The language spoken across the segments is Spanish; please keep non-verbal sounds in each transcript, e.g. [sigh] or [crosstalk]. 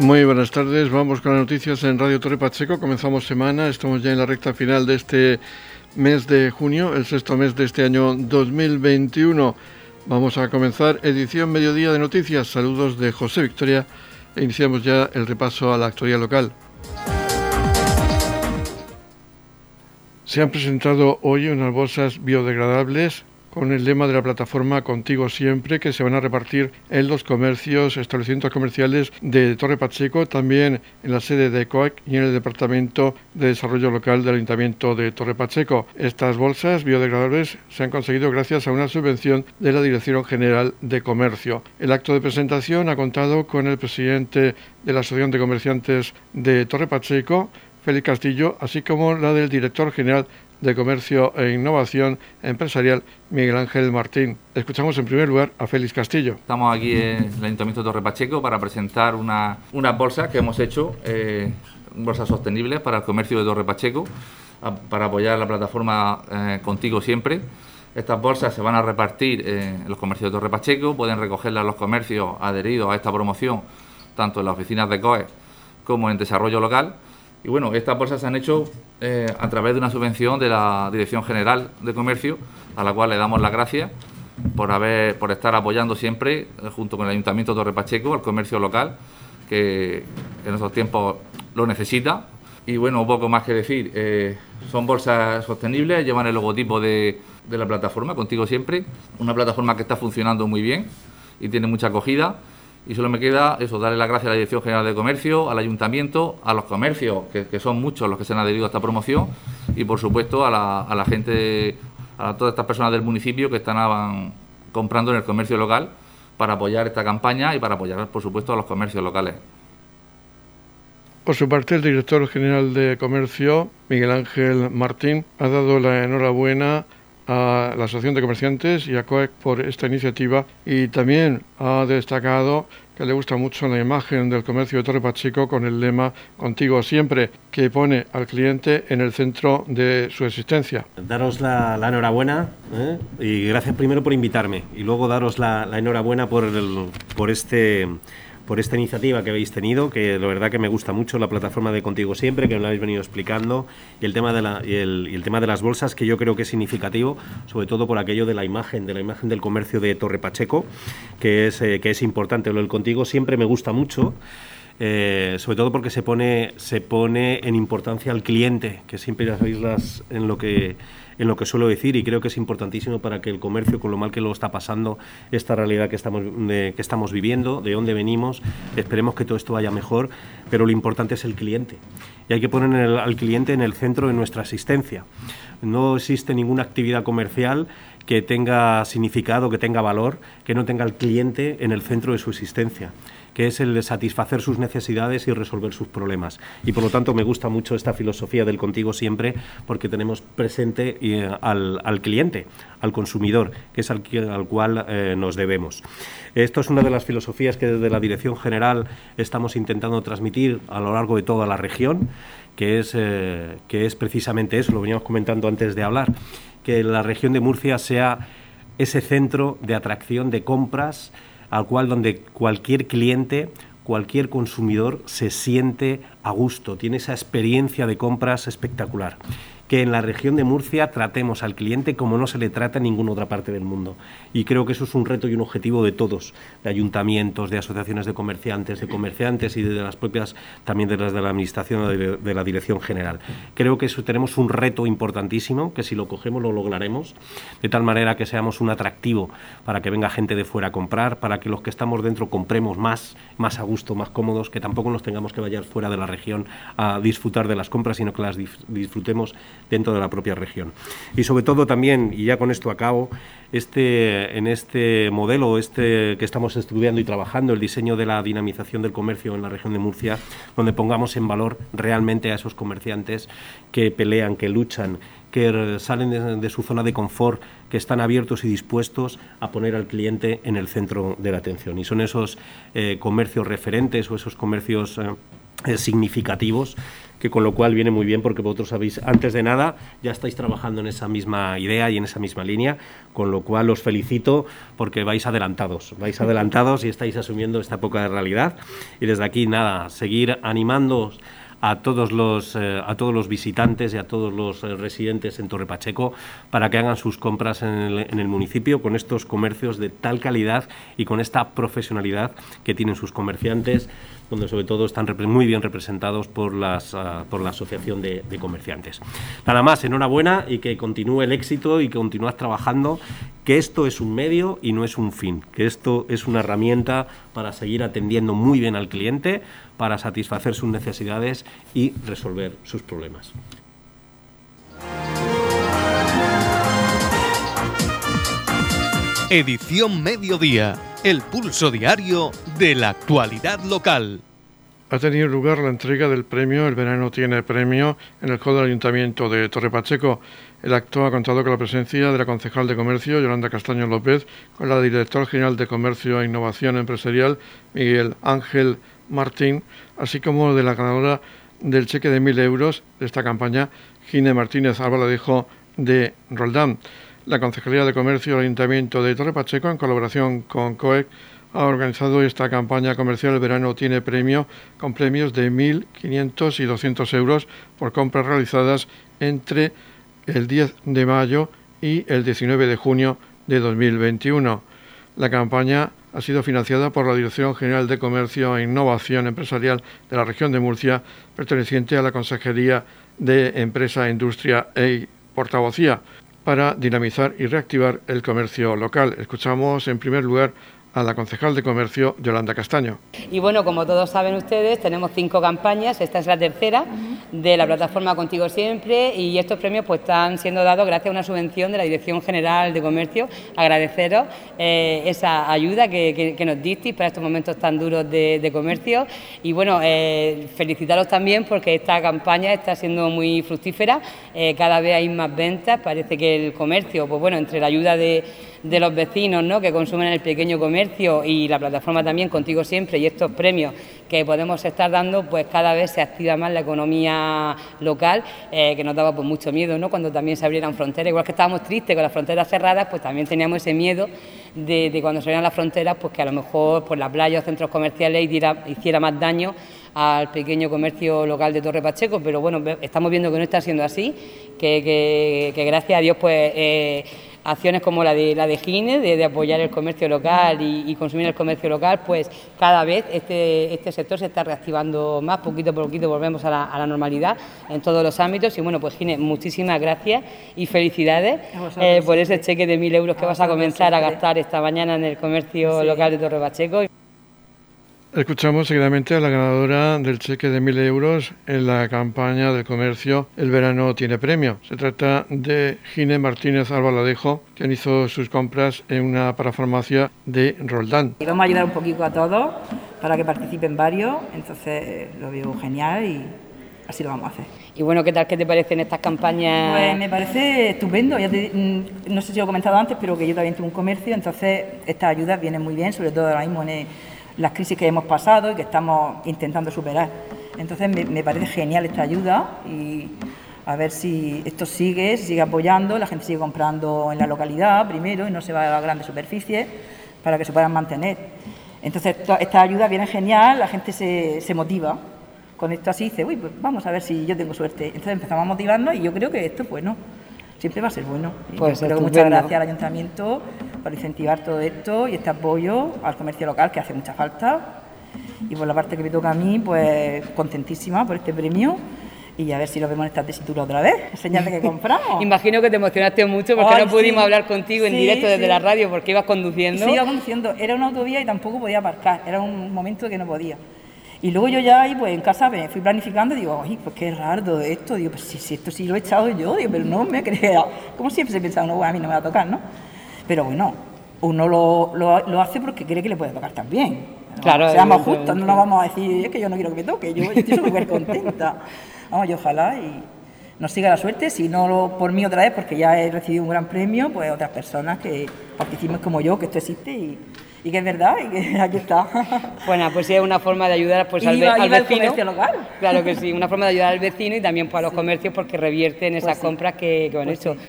Muy buenas tardes, vamos con las noticias en Radio Torre Pacheco. Comenzamos semana, estamos ya en la recta final de este mes de junio, el sexto mes de este año 2021. Vamos a comenzar edición mediodía de noticias. Saludos de José Victoria e iniciamos ya el repaso a la actualidad local. Se han presentado hoy unas bolsas biodegradables con el lema de la plataforma Contigo Siempre, que se van a repartir en los comercios, establecimientos comerciales de Torre Pacheco, también en la sede de COAC y en el Departamento de Desarrollo Local del Ayuntamiento de Torre Pacheco. Estas bolsas biodegradables se han conseguido gracias a una subvención de la Dirección General de Comercio. El acto de presentación ha contado con el presidente de la Asociación de Comerciantes de Torre Pacheco, Félix Castillo, así como la del director general de Comercio e Innovación Empresarial, Miguel Ángel Martín. Escuchamos en primer lugar a Félix Castillo. Estamos aquí en el Ayuntamiento de Torre Pacheco para presentar una, unas bolsas que hemos hecho, eh, bolsas sostenibles para el comercio de Torre Pacheco, para apoyar la plataforma eh, Contigo Siempre. Estas bolsas se van a repartir en los comercios de Torre Pacheco, pueden recogerlas los comercios adheridos a esta promoción, tanto en las oficinas de COE como en desarrollo local y bueno, estas bolsas se han hecho eh, a través de una subvención de la Dirección General de Comercio, a la cual le damos las gracias por estar apoyando siempre, eh, junto con el Ayuntamiento de Torre Pacheco, al comercio local, que en estos tiempos lo necesita. Y bueno, poco más que decir, eh, son bolsas sostenibles, llevan el logotipo de la plataforma, contigo siempre, una plataforma que está funcionando muy bien y tiene mucha acogida y solo me queda eso, darle las gracias a la Dirección General de Comercio, al Ayuntamiento, a los comercios, que, son muchos los que se han adherido a esta promoción, y por supuesto a la, gente, a todas estas personas del municipio que están comprando en el comercio local para apoyar esta campaña y para apoyar, por supuesto, a los comercios locales. Por su parte, el director general de Comercio, Miguel Ángel Martín, ha dado la enhorabuena a la Asociación de Comerciantes y a COEC por esta iniciativa y también ha destacado que le gusta mucho la imagen del comercio de Torre Pacheco con el lema Contigo siempre, que pone al cliente en el centro de su existencia. Daros la, enhorabuena ¿eh? y gracias primero por invitarme y luego daros la, enhorabuena por, por este por esta iniciativa que habéis tenido, que la verdad que me gusta mucho la plataforma de Contigo Siempre, que me lo habéis venido explicando, y el tema de, la, y el, tema de las bolsas, que yo creo que es significativo, sobre todo por aquello de la imagen, de la imagen del comercio de Torre Pacheco, que es, eh, que es importante. Lo del Contigo Siempre me gusta mucho. Eh, sobre todo porque se pone, se pone en importancia al cliente, que siempre ya sabéis las, en lo que en lo que suelo decir y creo que es importantísimo para que el comercio, con lo mal que lo está pasando, esta realidad que estamos, que estamos viviendo, de dónde venimos, esperemos que todo esto vaya mejor, pero lo importante es el cliente. Y hay que poner al cliente en el centro de nuestra asistencia. No existe ninguna actividad comercial que tenga significado, que tenga valor, que no tenga al cliente en el centro de su existencia que es el de satisfacer sus necesidades y resolver sus problemas. Y por lo tanto me gusta mucho esta filosofía del contigo siempre porque tenemos presente eh, al, cliente, al consumidor, que es al, al cual eh, nos debemos. Esto es una de las filosofías que desde la Dirección General estamos intentando transmitir a lo largo de toda la región, que es, eh, que es precisamente eso, lo veníamos comentando antes de hablar, que la región de Murcia sea ese centro de atracción de compras, al cual donde cualquier cliente, cualquier consumidor se siente a gusto, tiene esa experiencia de compras espectacular que en la región de Murcia tratemos al cliente como no se le trata en ninguna otra parte del mundo. Y creo que eso es un reto y un objetivo de todos, de ayuntamientos, de asociaciones de comerciantes, de comerciantes y de las propias, también de las de la Administración o de, la Dirección General. Creo que eso tenemos un reto importantísimo, que si lo cogemos lo lograremos, de tal manera que seamos un atractivo para que venga gente de fuera a comprar, para que los que estamos dentro compremos más, más a gusto, más cómodos, que tampoco nos tengamos que vayar fuera de la región a disfrutar de las compras, sino que las disfrutemos dentro de la propia región. Y sobre todo también, y ya con esto acabo, este, en este modelo este que estamos estudiando y trabajando, el diseño de la dinamización del comercio en la región de Murcia, donde pongamos en valor realmente a esos comerciantes que pelean, que luchan, que salen de, su zona de confort, que están abiertos y dispuestos a poner al cliente en el centro de la atención. Y son esos eh, comercios referentes o esos comercios... Eh, eh, significativos que con lo cual viene muy bien porque vosotros sabéis, antes de nada, ya estáis trabajando en esa misma idea y en esa misma línea, con lo cual os felicito porque vais adelantados, vais adelantados y estáis asumiendo esta época de realidad. Y desde aquí, nada, seguir animando a todos los eh, a todos los visitantes y a todos los eh, residentes en Torre Pacheco para que hagan sus compras en el, municipio con estos comercios de tal calidad y con esta profesionalidad que tienen sus comerciantes donde sobre todo están muy bien representados por, las, uh, por la Asociación de, Comerciantes. Nada más, enhorabuena y que continúe el éxito y que continúes trabajando, que esto es un medio y no es un fin, que esto es una herramienta para seguir atendiendo muy bien al cliente, para satisfacer sus necesidades y resolver sus problemas. Edición Mediodía, el pulso diario de la actualidad local. Ha tenido lugar la entrega del premio El Verano tiene premio en el Hall del Ayuntamiento de Torre Pacheco. El acto ha contado con la presencia de la concejal de Comercio, Yolanda Castaño López, con la directora general de Comercio e Innovación Empresarial, Miguel Ángel Martín, así como de la ganadora del cheque de mil euros de esta campaña, Gine Martínez Albaladejo de Roldán. La Concejalía de Comercio del Ayuntamiento de Torre Pacheco, en colaboración con COEC, ha organizado esta campaña comercial El Verano Tiene Premio, con premios de 1.500 y 200 euros por compras realizadas entre el 10 de mayo y el 19 de junio de 2021. La campaña ha sido financiada por la Dirección General de Comercio e Innovación Empresarial de la región de Murcia, perteneciente a la Consejería de Empresa, Industria e Portavocía para dinamizar y reactivar el comercio local. Escuchamos en primer lugar a la concejal de comercio Yolanda Castaño. Y bueno, como todos saben ustedes, tenemos cinco campañas, esta es la tercera de la plataforma Contigo Siempre. Y estos premios pues están siendo dados gracias a una subvención de la Dirección General de Comercio. Agradeceros eh, esa ayuda que, nos disteis para estos momentos tan duros de, de comercio. Y bueno, eh, felicitaros también porque esta campaña está siendo muy fructífera, eh, cada vez hay más ventas, parece que el comercio, pues bueno, entre la ayuda de de los vecinos ¿no? que consumen el pequeño comercio y la plataforma también Contigo Siempre y estos premios que podemos estar dando, pues cada vez se activa más la economía local, eh, que nos daba pues, mucho miedo ¿no? cuando también se abrieran fronteras. Igual que estábamos tristes con las fronteras cerradas, pues también teníamos ese miedo de, cuando se abrieran las fronteras, pues que a lo mejor pues, la playa o centros comerciales hiciera, hiciera más daño al pequeño comercio local de Torre Pacheco, pero bueno, estamos viendo que no está siendo así, que gracias a Dios pues... Eh, acciones como la de la de Gine, de, de apoyar el comercio local y, y, consumir el comercio local, pues cada vez este, este sector se está reactivando más, poquito a poquito volvemos a la, a la normalidad en todos los ámbitos y bueno, pues Gine, muchísimas gracias y felicidades eh, por ese cheque de mil euros que vas a comenzar a gastar esta mañana en el comercio sí. local de Torre Pacheco. Escuchamos seguidamente a la ganadora del cheque de mil euros en la campaña del comercio El verano tiene premio. Se trata de Gine Martínez Albaladejo, quien hizo sus compras en una parafarmacia de Roldán. Y vamos a ayudar un poquito a todos para que participen varios, entonces lo veo genial y así lo vamos a hacer. Y bueno, ¿qué tal qué te parecen estas campañas? Pues me parece estupendo. Ya te, no sé si lo he comentado antes, pero que yo también tengo un comercio, entonces estas ayudas vienen muy bien, sobre todo ahora mismo en el, las crisis que hemos pasado y que estamos intentando superar. Entonces me, parece genial esta ayuda y a ver si esto sigue, si sigue apoyando, la gente sigue comprando en la localidad primero y no se va a grandes superficies para que se puedan mantener. Entonces esta ayuda viene genial, la gente se, se motiva con esto así dice, uy, pues vamos a ver si yo tengo suerte. Entonces empezamos a motivarnos y yo creo que esto es bueno, siempre va a ser bueno. Pues que muchas gracias al ayuntamiento por incentivar todo esto y este apoyo al comercio local que hace mucha falta. Y por la parte que me toca a mí, pues contentísima por este premio y a ver si lo vemos en esta tesitura otra vez, enseñarte que [laughs] compramos. Imagino que te emocionaste mucho porque Ay, no pudimos sí. hablar contigo en sí, directo desde sí. la radio porque ibas conduciendo. Sí, iba conduciendo, era una autovía y tampoco podía aparcar, era un momento que no podía. Y luego yo ya ahí, pues en casa me fui planificando y digo, ay, pues qué raro esto. Digo, pues si, si esto sí lo he echado yo, digo, pero no me creo. Como siempre se piensa, no, a mí no me va a tocar, ¿no? Pero bueno, uno lo, lo, lo hace porque cree que le puede tocar también. Claro, Seamos justos, no nos vamos a decir, es que yo no quiero que me toque, yo estoy súper contenta. Vamos, y ojalá y nos siga la suerte, si no lo, por mí otra vez, porque ya he recibido un gran premio, pues otras personas que participen como yo, que esto existe y, y que es verdad, y que aquí está. [laughs] Bueno, pues sí, es una forma de ayudar pues, al, iba, al iba vecino. local. Claro que sí, una forma de ayudar al vecino y también pues, a los comercios porque revierten esas Pues sí. compras que, que han Pues hecho. sí.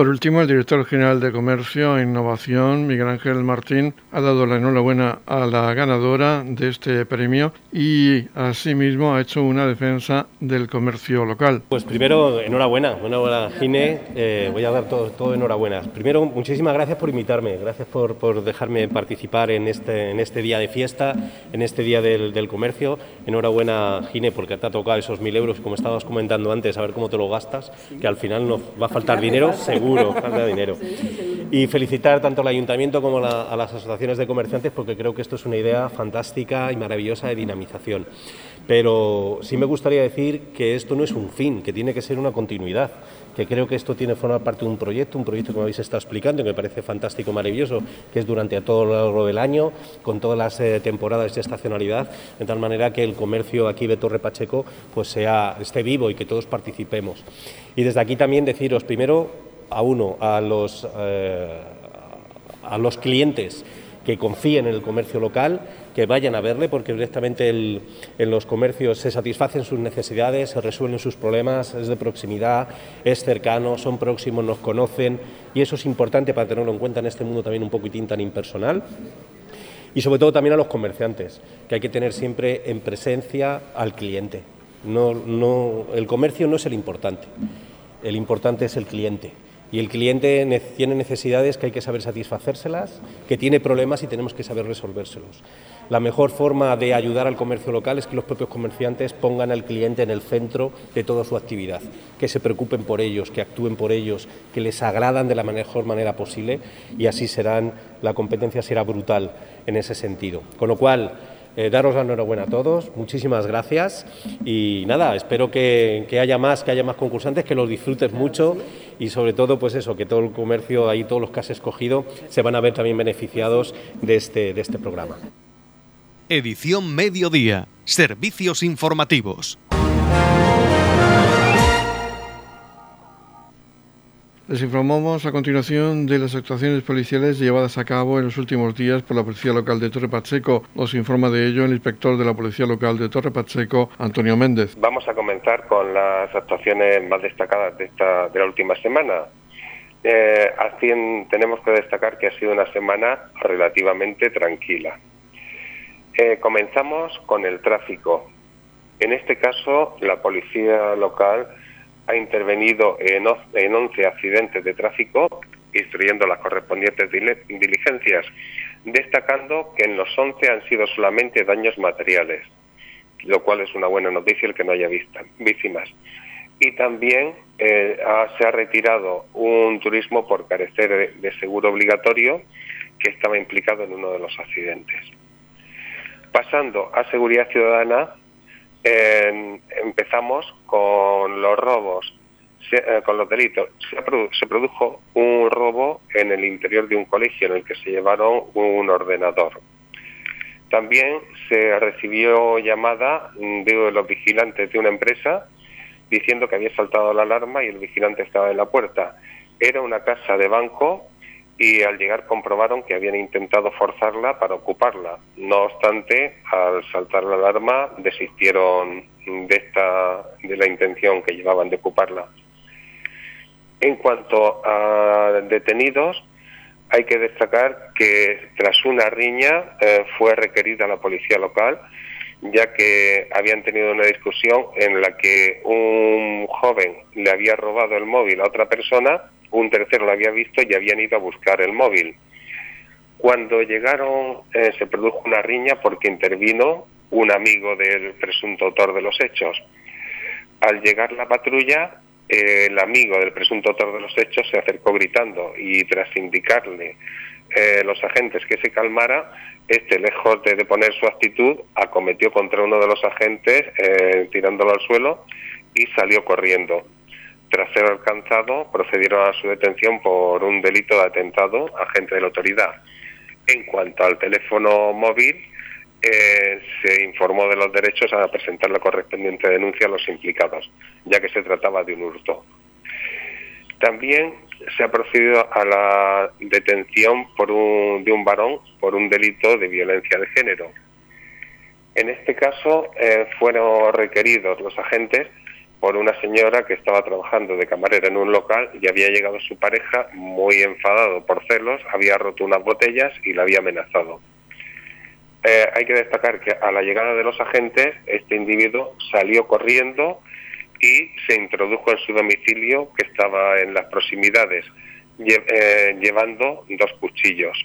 Por último, el director general de Comercio e Innovación, Miguel Ángel Martín, ha dado la enhorabuena a la ganadora de este premio y asimismo ha hecho una defensa del comercio local. Pues primero, enhorabuena, enhorabuena Gine, eh, voy a dar todo, todo enhorabuena. Primero, muchísimas gracias por invitarme, gracias por, por dejarme participar en este, en este día de fiesta, en este día del, del comercio. Enhorabuena Gine, porque te ha tocado esos mil euros, como estabas comentando antes, a ver cómo te lo gastas, que al final nos va a faltar dinero, seguro, falta dinero. Y felicitar tanto al ayuntamiento como la- a las asociaciones de comerciantes, porque creo que esto es una idea fantástica y maravillosa de dinamización. Pero sí me gustaría decir que esto no es un fin, que tiene que ser una continuidad, que creo que esto tiene que formar parte de un proyecto, un proyecto que me habéis estado explicando, que me parece fantástico, maravilloso, que es durante todo lo largo del año, con todas las eh, temporadas de estacionalidad, de tal manera que el comercio aquí de Torre Pacheco pues sea, esté vivo y que todos participemos. Y desde aquí también deciros, primero, a uno, a los, eh, a los clientes que confíen en el comercio local, que vayan a verle, porque directamente en los comercios se satisfacen sus necesidades, se resuelven sus problemas, es de proximidad, es cercano, son próximos, nos conocen, y eso es importante para tenerlo en cuenta en este mundo también un poquitín tan impersonal. Y sobre todo también a los comerciantes, que hay que tener siempre en presencia al cliente. No, no, el comercio no es el importante, el importante es el cliente. Y el cliente ne- tiene necesidades que hay que saber satisfacérselas, que tiene problemas y tenemos que saber resolvérselos. La mejor forma de ayudar al comercio local es que los propios comerciantes pongan al cliente en el centro de toda su actividad, que se preocupen por ellos, que actúen por ellos, que les agradan de la mejor manera posible y así serán, la competencia será brutal en ese sentido. Con lo cual, eh, daros la enhorabuena a todos, muchísimas gracias y nada, espero que, que haya más, que haya más concursantes, que los disfrutes mucho y sobre todo, pues eso, que todo el comercio, ahí todos los que has escogido, se van a ver también beneficiados de este, de este programa. Edición Mediodía. Servicios informativos. Les informamos a continuación de las actuaciones policiales llevadas a cabo en los últimos días por la Policía Local de Torre Pacheco. Nos informa de ello el inspector de la Policía Local de Torre Pacheco, Antonio Méndez. Vamos a comenzar con las actuaciones más destacadas de, esta, de la última semana. Eh, tenemos que destacar que ha sido una semana relativamente tranquila. Eh, comenzamos con el tráfico. En este caso, la policía local ha intervenido en, en 11 accidentes de tráfico, instruyendo las correspondientes diligencias, destacando que en los 11 han sido solamente daños materiales lo cual es una buena noticia el que no haya vista- víctimas. Y también eh, se ha retirado un turismo por carecer de seguro obligatorio que estaba implicado en uno de los accidentes. Pasando a seguridad ciudadana, en- empezamos con los robos, se- eh, con los delitos. Se, produ- se produjo un robo en el interior de un colegio en el que se llevaron un ordenador. También se recibió llamada de los vigilantes de una empresa diciendo que había saltado la alarma y el vigilante estaba en la puerta. Era una casa de banco y al llegar comprobaron que habían intentado forzarla para ocuparla. No obstante, al saltar la alarma desistieron de esta de la intención que llevaban de ocuparla. En cuanto a detenidos, hay que destacar que tras una riña eh, fue requerida la policía local, ya que habían tenido una discusión en la que un joven le había robado el móvil a otra persona, un tercero lo había visto y habían ido a buscar el móvil. Cuando llegaron eh, se produjo una riña porque intervino un amigo del presunto autor de los hechos. Al llegar la patrulla, el amigo del presunto autor de los hechos se acercó gritando y tras indicarle eh, los agentes que se calmara, este, lejos de deponer su actitud, acometió contra uno de los agentes, eh, tirándolo al suelo y salió corriendo. Tras ser alcanzado, procedieron a su detención por un delito de atentado a agente de la autoridad. En cuanto al teléfono móvil, eh, se informó de los derechos a presentar la correspondiente denuncia a los implicados, ya que se trataba de un hurto. También se ha procedido a la detención por un, de un varón por un delito de violencia de género. En este caso eh, fueron requeridos los agentes por una señora que estaba trabajando de camarera en un local y había llegado su pareja muy enfadado por celos, había roto unas botellas y la había amenazado. Eh, hay que destacar que a la llegada de los agentes este individuo salió corriendo y se introdujo en su domicilio que estaba en las proximidades eh, llevando dos cuchillos.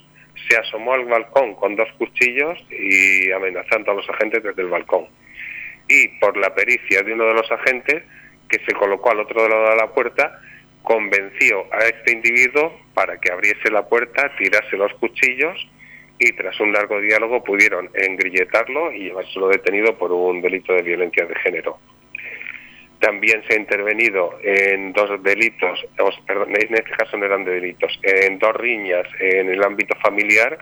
Se asomó al balcón con dos cuchillos y amenazando a los agentes desde el balcón y por la pericia de uno de los agentes que se colocó al otro lado de la puerta, convenció a este individuo para que abriese la puerta, tirase los cuchillos y tras un largo diálogo pudieron engrilletarlo y llevárselo detenido por un delito de violencia de género. También se ha intervenido en dos delitos, perdón, en este caso no eran de delitos, en dos riñas en el ámbito familiar,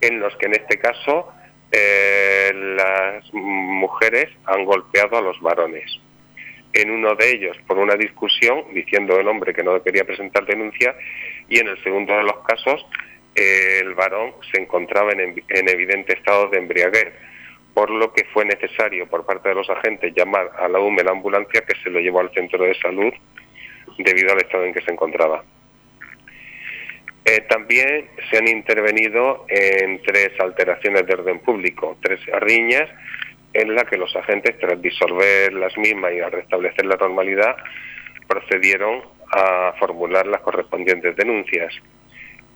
en los que en este caso eh, las mujeres han golpeado a los varones. En uno de ellos por una discusión, diciendo el hombre que no quería presentar denuncia, y en el segundo de los casos el varón se encontraba en, en evidente estado de embriaguez, por lo que fue necesario por parte de los agentes llamar a la UME la ambulancia que se lo llevó al centro de salud debido al estado en que se encontraba. Eh, también se han intervenido en tres alteraciones de orden público, tres riñas en las que los agentes, tras disolver las mismas y al restablecer la normalidad, procedieron a formular las correspondientes denuncias.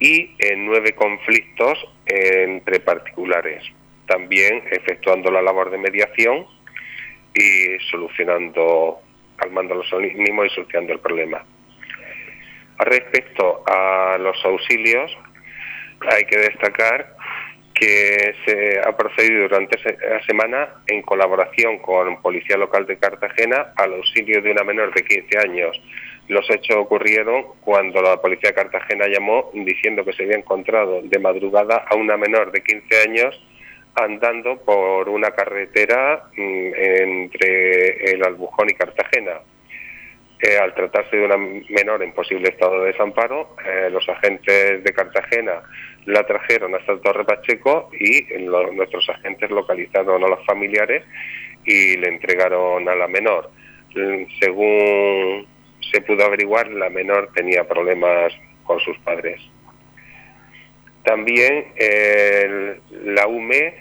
Y en nueve conflictos entre particulares, también efectuando la labor de mediación y solucionando, calmando los ánimos y solucionando el problema. Respecto a los auxilios, hay que destacar que se ha procedido durante la semana en colaboración con Policía Local de Cartagena al auxilio de una menor de 15 años. Los hechos ocurrieron cuando la Policía de Cartagena llamó diciendo que se había encontrado de madrugada a una menor de 15 años andando por una carretera mm, entre el Albujón y Cartagena al tratarse de una menor en posible estado de desamparo, eh, los agentes de Cartagena la trajeron hasta el Torre Pacheco y nuestros agentes localizaron a los familiares y le entregaron a la menor. Según se pudo averiguar, la menor tenía problemas con sus padres. También la UME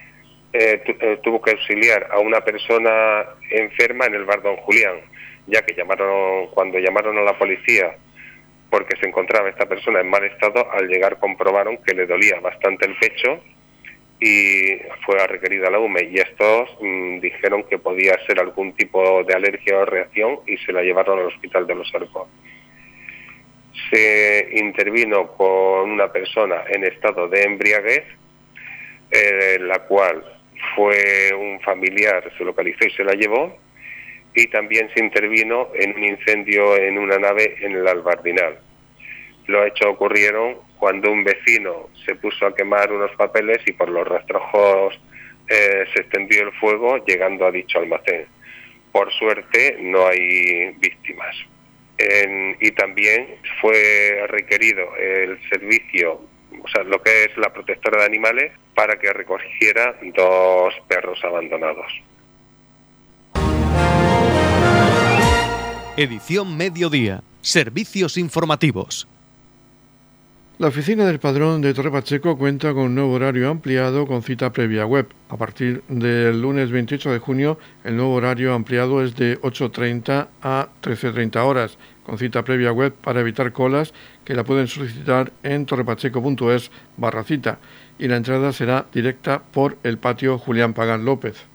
eh, eh, tuvo que auxiliar a una persona enferma en el bar Don Julián ya que llamaron cuando llamaron a la policía porque se encontraba esta persona en mal estado, al llegar comprobaron que le dolía bastante el pecho y fue requerida la UME y estos mm, dijeron que podía ser algún tipo de alergia o reacción y se la llevaron al hospital de los Arcos. Se intervino con una persona en estado de embriaguez, eh, la cual fue un familiar, se localizó y se la llevó, y también se intervino en un incendio en una nave en el Albardinal. Los hechos ocurrieron cuando un vecino se puso a quemar unos papeles y por los rastrojos eh, se extendió el fuego llegando a dicho almacén. Por suerte no hay víctimas. y también fue requerido el servicio, o sea, lo que es la protectora de animales, para que recogiera dos perros abandonados. Edición Mediodía. Servicios informativos. La oficina del padrón de Torre Pacheco cuenta con un nuevo horario ampliado con cita previa web. A partir del lunes 28 de junio, el nuevo horario ampliado es de 8.30 a 13.30 horas, con cita previa web para evitar colas que la pueden solicitar en torrepacheco.es barra cita y la entrada será directa por el patio Julián Pagán López.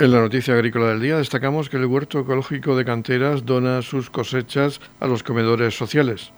En la noticia agrícola del día destacamos que el huerto ecológico de canteras dona sus cosechas a los comedores sociales.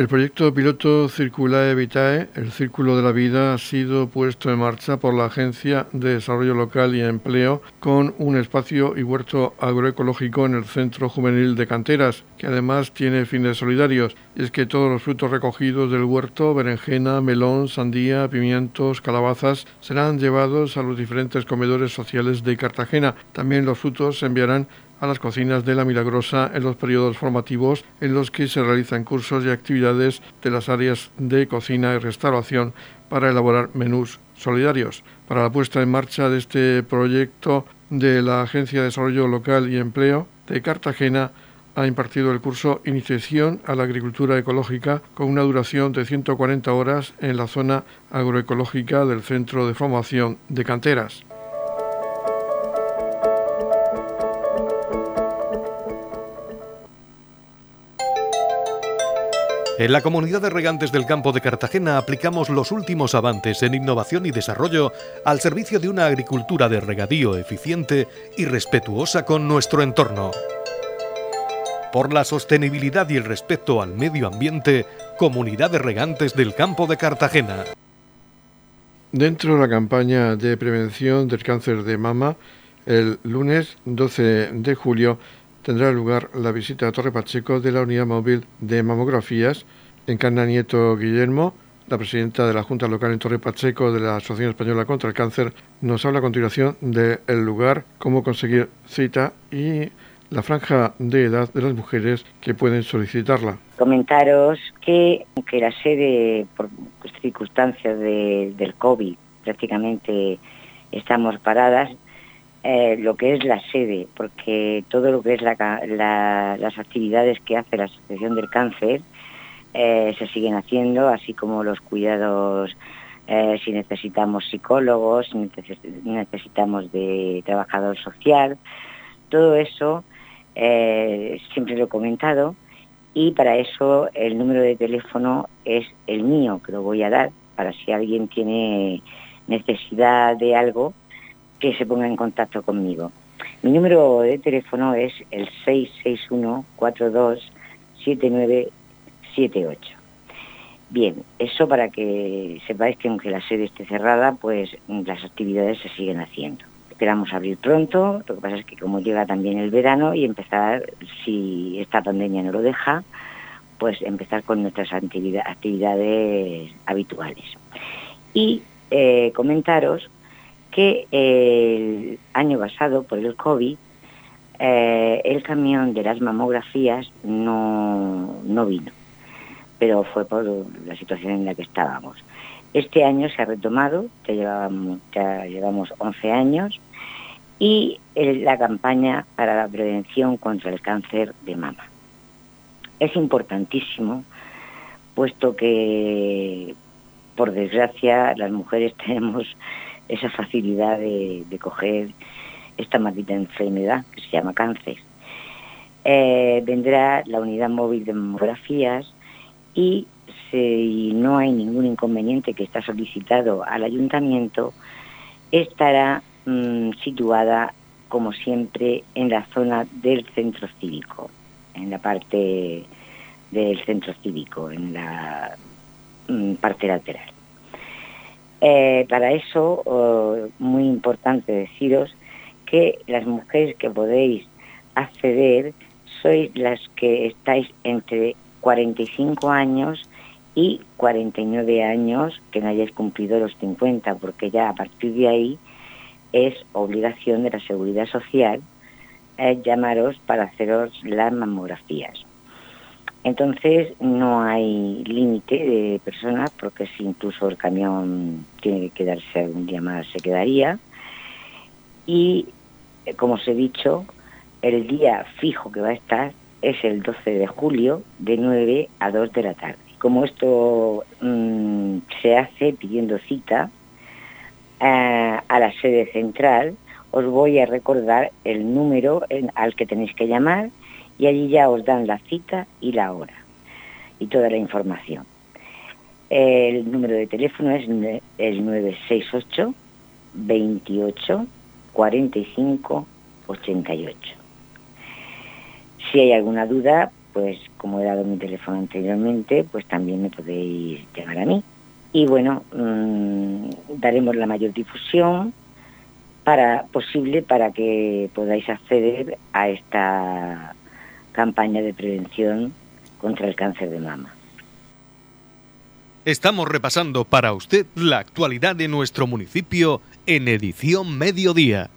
El proyecto piloto Circulae Vitae, el Círculo de la Vida, ha sido puesto en marcha por la Agencia de Desarrollo Local y Empleo con un espacio y huerto agroecológico en el Centro Juvenil de Canteras, que además tiene fines solidarios. Es que todos los frutos recogidos del huerto, berenjena, melón, sandía, pimientos, calabazas, serán llevados a los diferentes comedores sociales de Cartagena. También los frutos se enviarán a las cocinas de La Milagrosa en los periodos formativos en los que se realizan cursos y actividades de las áreas de cocina y restauración para elaborar menús solidarios. Para la puesta en marcha de este proyecto de la Agencia de Desarrollo Local y Empleo de Cartagena, ha impartido el curso Iniciación a la Agricultura Ecológica con una duración de 140 horas en la zona agroecológica del Centro de Formación de Canteras. En la comunidad de regantes del campo de Cartagena aplicamos los últimos avances en innovación y desarrollo al servicio de una agricultura de regadío eficiente y respetuosa con nuestro entorno. Por la sostenibilidad y el respeto al medio ambiente, Comunidad de Regantes del Campo de Cartagena. Dentro de la campaña de prevención del cáncer de mama, el lunes 12 de julio tendrá lugar la visita a Torre Pacheco de la unidad móvil de mamografías. Encarna Nieto Guillermo, la presidenta de la Junta Local en Torre Pacheco de la Asociación Española contra el Cáncer, nos habla a continuación del lugar, cómo conseguir cita y la franja de edad de las mujeres que pueden solicitarla. Comentaros que, aunque la sede, por circunstancias del COVID, prácticamente estamos paradas, eh, lo que es la sede, porque todo lo que es las actividades que hace la Asociación del Cáncer eh, se siguen haciendo, así como los cuidados, eh, si necesitamos psicólogos, si necesitamos de trabajador social, todo eso siempre lo he comentado y para eso el número de teléfono es el mío, que lo voy a dar, para si alguien tiene necesidad de algo, que se ponga en contacto conmigo. Mi número de teléfono es el 661-427978. Bien, eso para que sepáis que aunque la sede esté cerrada, pues las actividades se siguen haciendo. Esperamos abrir pronto, lo que pasa es que como llega también el verano y empezar, si esta pandemia no lo deja, pues empezar con nuestras actividades habituales. Y eh, comentaros que el año pasado, por el COVID, eh, el camión de las mamografías no, no vino, pero fue por la situación en la que estábamos. Este año se ha retomado, ya llevamos, ya llevamos 11 años, y la campaña para la prevención contra el cáncer de mama. Es importantísimo, puesto que, por desgracia, las mujeres [laughs] tenemos esa facilidad de, coger esta maldita enfermedad que se llama cáncer. Eh, vendrá la unidad móvil de mamografías y si no hay ningún inconveniente que está solicitado al ayuntamiento, estará mm, situada como siempre en la zona del centro cívico, en la parte del centro cívico, en la mm, parte lateral. Eh, para eso, oh, muy importante deciros que las mujeres que podéis acceder sois las que estáis entre 45 años y 49 años que no hayáis cumplido los 50, porque ya a partir de ahí es obligación de la seguridad social eh, llamaros para haceros las mamografías. Entonces no hay límite de personas porque si incluso el camión tiene que quedarse algún día más se quedaría. Y eh, como os he dicho, el día fijo que va a estar es el 12 de julio de 9 a 2 de la tarde. Como esto mm, se hace pidiendo cita eh, a la sede central, os voy a recordar el número al que tenéis que llamar y allí ya os dan la cita y la hora y toda la información. El número de teléfono es el 968 28 45 88. Si hay alguna duda, pues como he dado mi teléfono anteriormente, pues también me podéis llamar a mí. Y bueno, mm, daremos la mayor difusión para, posible para que podáis acceder a esta campaña de prevención contra el cáncer de mama. Estamos repasando para usted la actualidad de nuestro municipio en edición mediodía.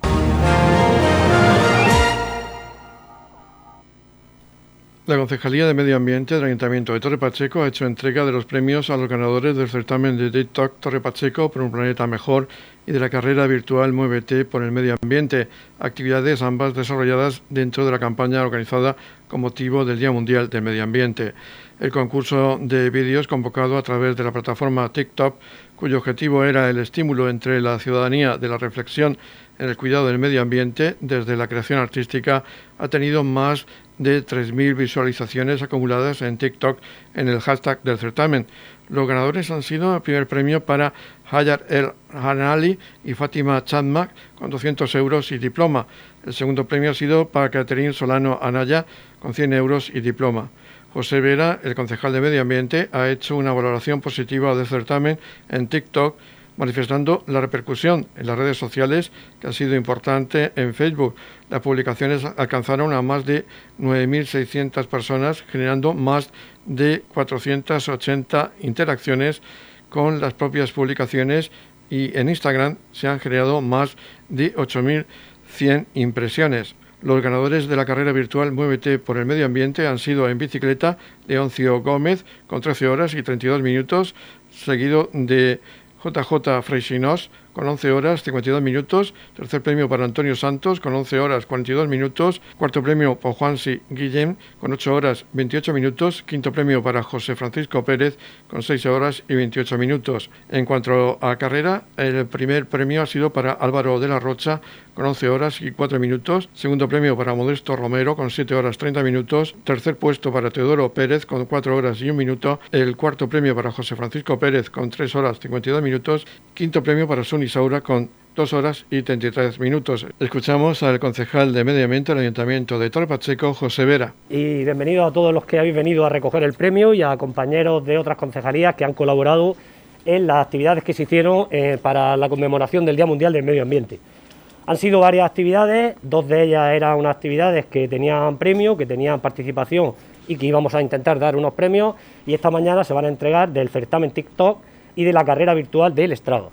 La Concejalía de Medio Ambiente del Ayuntamiento de Torre Pacheco ha hecho entrega de los premios a los ganadores del certamen de TikTok Torre Pacheco por un planeta mejor y de la carrera virtual Muévete por el Medio Ambiente, actividades ambas desarrolladas dentro de la campaña organizada con motivo del Día Mundial del Medio Ambiente. El concurso de vídeos convocado a través de la plataforma TikTok, cuyo objetivo era el estímulo entre la ciudadanía de la reflexión en el cuidado del medio ambiente desde la creación artística, ha tenido más de 3.000 visualizaciones acumuladas en TikTok en el hashtag del certamen. Los ganadores han sido el primer premio para Hayar El Hanali y Fátima Chadmak con 200 euros y diploma. El segundo premio ha sido para Catherine Solano Anaya con 100 euros y diploma. José Vera, el concejal de Medio Ambiente, ha hecho una valoración positiva del certamen en TikTok manifestando la repercusión en las redes sociales que ha sido importante en Facebook. Las publicaciones alcanzaron a más de 9.600 personas, generando más de 480 interacciones con las propias publicaciones y en Instagram se han generado más de 8.100 impresiones. Los ganadores de la carrera virtual Muévete por el Medio Ambiente han sido en bicicleta Leoncio Gómez con 13 horas y 32 minutos, seguido de JJ Freixinós con 11 horas 52 minutos. Tercer premio para Antonio Santos con 11 horas 42 minutos. Cuarto premio para Juansi Guillem con 8 horas 28 minutos. Quinto premio para José Francisco Pérez con 6 horas y 28 minutos. En cuanto a carrera, el primer premio ha sido para Álvaro de la Rocha con 11 horas y 4 minutos. Segundo premio para Modesto Romero con 7 horas 30 minutos. Tercer puesto para Teodoro Pérez con 4 horas y 1 minuto. El cuarto premio para José Francisco Pérez con 3 horas 52 minutos. Quinto premio para Sun Isaura con 2 horas y 33 minutos. Escuchamos al concejal de Medio Ambiente del Ayuntamiento de Torre Pacheco, José Vera. Y bienvenidos a todos los que habéis venido a recoger el premio y a compañeros de otras concejalías que han colaborado en las actividades que se hicieron eh, para la conmemoración del Día Mundial del Medio Ambiente. Han sido varias actividades, dos de ellas eran unas actividades que tenían premio, que tenían participación y que íbamos a intentar dar unos premios y esta mañana se van a entregar del certamen TikTok y de la carrera virtual del estrado.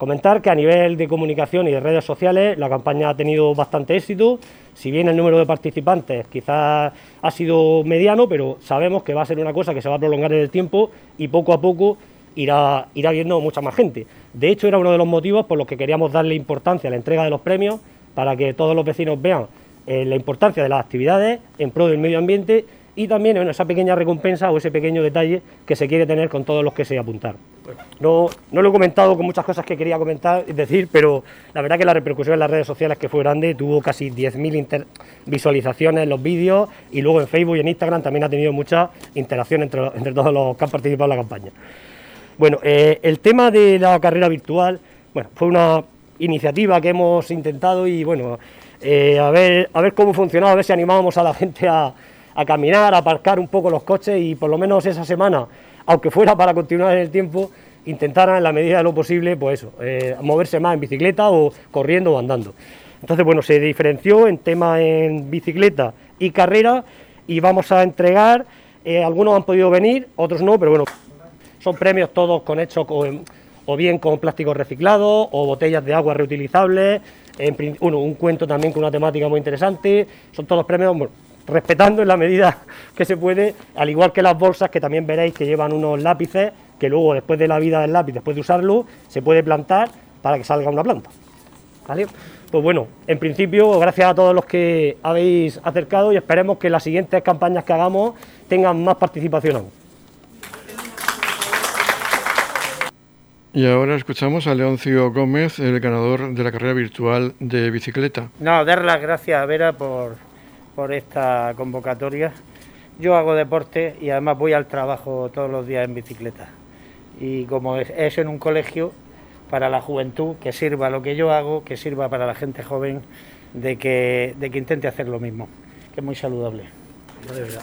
Comentar que a nivel de comunicación y de redes sociales la campaña ha tenido bastante éxito, si bien el número de participantes quizás ha sido mediano, pero sabemos que va a ser una cosa que se va a prolongar en el tiempo y poco a poco irá, irá viendo mucha más gente. De hecho, era uno de los motivos por los que queríamos darle importancia a la entrega de los premios, para que todos los vecinos vean eh, la importancia de las actividades en pro del medio ambiente y también esa pequeña recompensa o ese pequeño detalle que se quiere tener con todos los que se apuntaron. No, no lo he comentado con muchas cosas que quería comentar, es decir, pero la verdad que la repercusión en las redes sociales que fue grande, tuvo casi 10.000 visualizaciones en los vídeos y luego en Facebook y en Instagram también ha tenido mucha interacción entre, entre todos los que han participado en la campaña. Bueno, eh, el tema de la carrera virtual, bueno, fue una iniciativa que hemos intentado y bueno, eh, a, ver, a ver cómo funcionaba, a ver si animábamos a la gente a, a caminar, a aparcar un poco los coches y por lo menos esa semana, aunque fuera para continuar en el tiempo, intentaran en la medida de lo posible, pues eso, eh, moverse más en bicicleta o corriendo o andando. Entonces, bueno, se diferenció en tema en bicicleta y carrera y vamos a entregar, eh, algunos han podido venir, otros no, pero bueno, son premios todos con hechos o bien con plástico reciclado o botellas de agua reutilizables, en, un cuento también con una temática muy interesante, son todos premios respetando en la medida que se puede, al igual que las bolsas que también veréis que llevan unos lápices que luego después de la vida del lápiz, después de usarlo, se puede plantar para que salga una planta. ¿Vale? Pues bueno, en principio, gracias a todos los que habéis acercado y esperemos que las siguientes campañas que hagamos tengan más participación aún. Y ahora escuchamos a Leoncio Gómez, el ganador de la carrera virtual de bicicleta. No, dar las gracias a Vera por, por esta convocatoria. Yo hago deporte y además voy al trabajo todos los días en bicicleta. y como es en un colegio, para la juventud, que sirva lo que yo hago, que sirva para la gente joven, de que, de que intente hacer lo mismo, que es muy saludable. De verdad.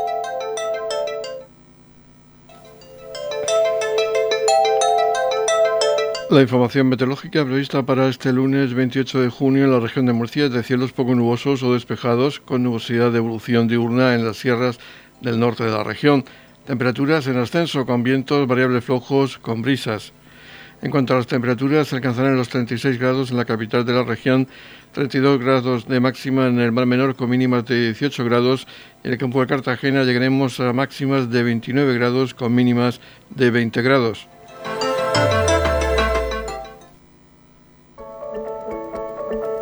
La información meteorológica prevista para este lunes 28 de junio en la región de Murcia es de cielos poco nubosos o despejados con nubosidad de evolución diurna en las sierras del norte de la región. Temperaturas en ascenso con vientos variables flojos con brisas. En cuanto a las temperaturas, alcanzarán los 36 grados en la capital de la región, 32 grados de máxima en el mar menor con mínimas de 18 grados en el campo de Cartagena llegaremos a máximas de 29 grados con mínimas de 20 grados.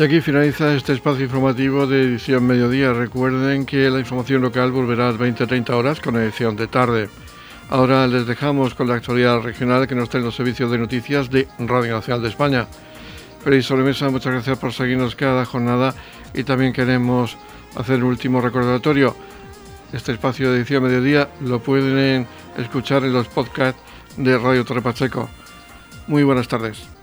Y aquí finaliza este espacio informativo de edición mediodía. Recuerden que la información local volverá a las 20-30 horas con edición de tarde. Ahora les dejamos con la actualidad regional que nos traen los servicios de noticias de Radio Nacional de España. Feliz sobremesa, muchas gracias por seguirnos cada jornada y también queremos hacer un último recordatorio. Este espacio de edición mediodía lo pueden escuchar en los podcasts de Radio Torre Pacheco. Muy buenas tardes.